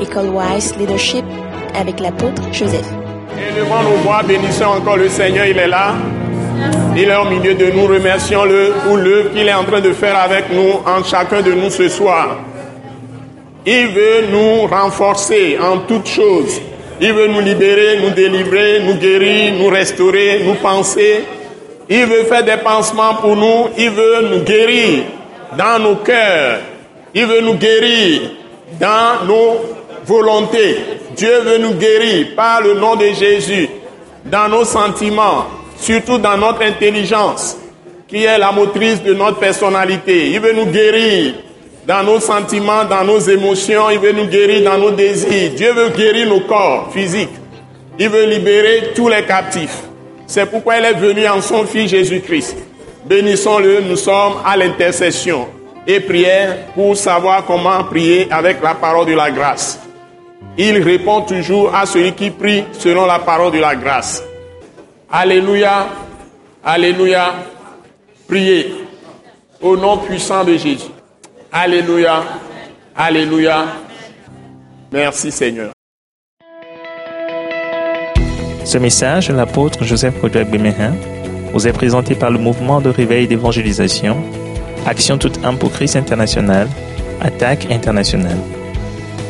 École Wise Leadership avec l'apôtre Joseph. Élevons nos voix, bénissons encore le Seigneur, il est là. Il est au milieu de nous, remercions-le pour l'œuvre qu'il est en train de faire avec nous, en chacun de nous ce soir. Il veut nous renforcer en toutes choses. Il veut nous libérer, nous délivrer, nous guérir, nous restaurer, nous penser. Il veut faire des pansements pour nous. Il veut nous guérir dans nos cœurs. Il veut nous guérir dans nos volontés. Dieu veut nous guérir par le nom de Jésus dans nos sentiments, surtout dans notre intelligence, qui est la motrice de notre personnalité. Il veut nous guérir dans nos sentiments, dans nos émotions, il veut nous guérir dans nos désirs. Dieu veut guérir nos corps physiques. Il veut libérer tous les captifs. C'est pourquoi il est venu en son Fils Jésus-Christ. Bénissons-le, nous sommes à l'intercession et prière pour savoir comment prier avec la parole de la grâce. Il répond toujours à celui qui prie selon la parole de la grâce. Alléluia, Alléluia, priez au nom puissant de Jésus. Alléluia, Alléluia. Merci Seigneur. Ce message l'apôtre Joseph Kodouak Bemehin vous est présenté par le mouvement de réveil d'évangélisation, Action toute âme pour Christ international, Attaque internationale.